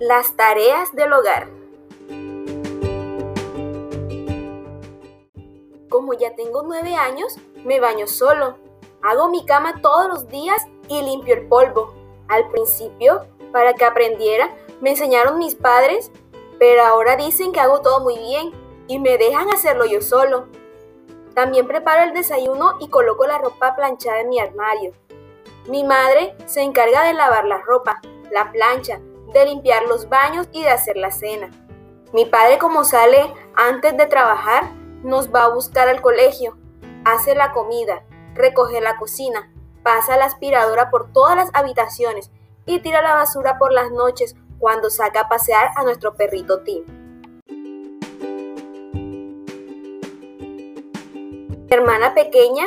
Las tareas del hogar. Como ya tengo nueve años, me baño solo. Hago mi cama todos los días y limpio el polvo. Al principio, para que aprendiera, me enseñaron mis padres, pero ahora dicen que hago todo muy bien y me dejan hacerlo yo solo. También preparo el desayuno y coloco la ropa planchada en mi armario. Mi madre se encarga de lavar la ropa, la plancha, de limpiar los baños y de hacer la cena. Mi padre como sale antes de trabajar, nos va a buscar al colegio, hace la comida, recoge la cocina, pasa la aspiradora por todas las habitaciones y tira la basura por las noches cuando saca a pasear a nuestro perrito Tim. Mi hermana pequeña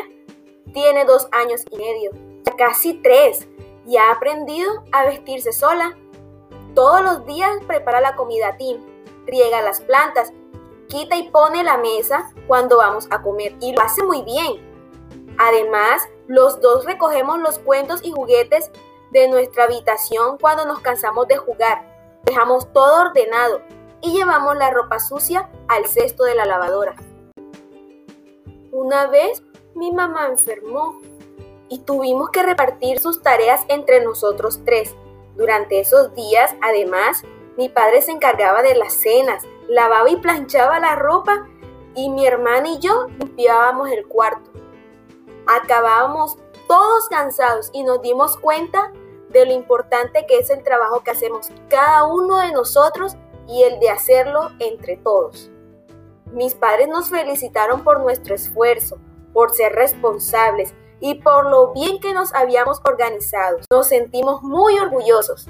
tiene dos años y medio, casi tres, y ha aprendido a vestirse sola todos los días prepara la comida Tim, riega las plantas, quita y pone la mesa cuando vamos a comer y lo hace muy bien. Además, los dos recogemos los cuentos y juguetes de nuestra habitación cuando nos cansamos de jugar. Dejamos todo ordenado y llevamos la ropa sucia al cesto de la lavadora. Una vez mi mamá enfermó y tuvimos que repartir sus tareas entre nosotros tres. Durante esos días, además, mi padre se encargaba de las cenas, lavaba y planchaba la ropa y mi hermana y yo limpiábamos el cuarto. Acabábamos todos cansados y nos dimos cuenta de lo importante que es el trabajo que hacemos cada uno de nosotros y el de hacerlo entre todos. Mis padres nos felicitaron por nuestro esfuerzo, por ser responsables y por lo bien que nos habíamos organizado. Nos sentimos muy orgullosos.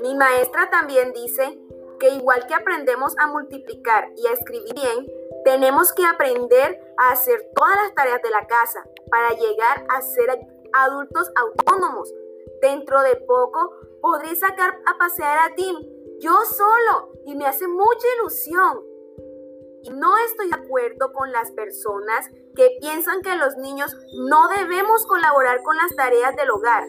Mi maestra también dice que igual que aprendemos a multiplicar y a escribir bien, tenemos que aprender a hacer todas las tareas de la casa para llegar a ser adultos autónomos. Dentro de poco podré sacar a pasear a Tim yo solo y me hace mucha ilusión. Y no estoy de acuerdo con las personas que piensan que los niños no debemos colaborar con las tareas del hogar.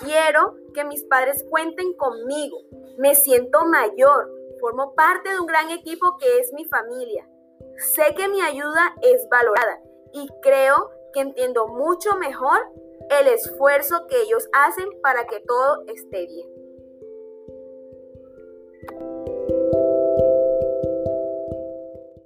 Quiero que mis padres cuenten conmigo. Me siento mayor, formo parte de un gran equipo que es mi familia. Sé que mi ayuda es valorada y creo que entiendo mucho mejor el esfuerzo que ellos hacen para que todo esté bien.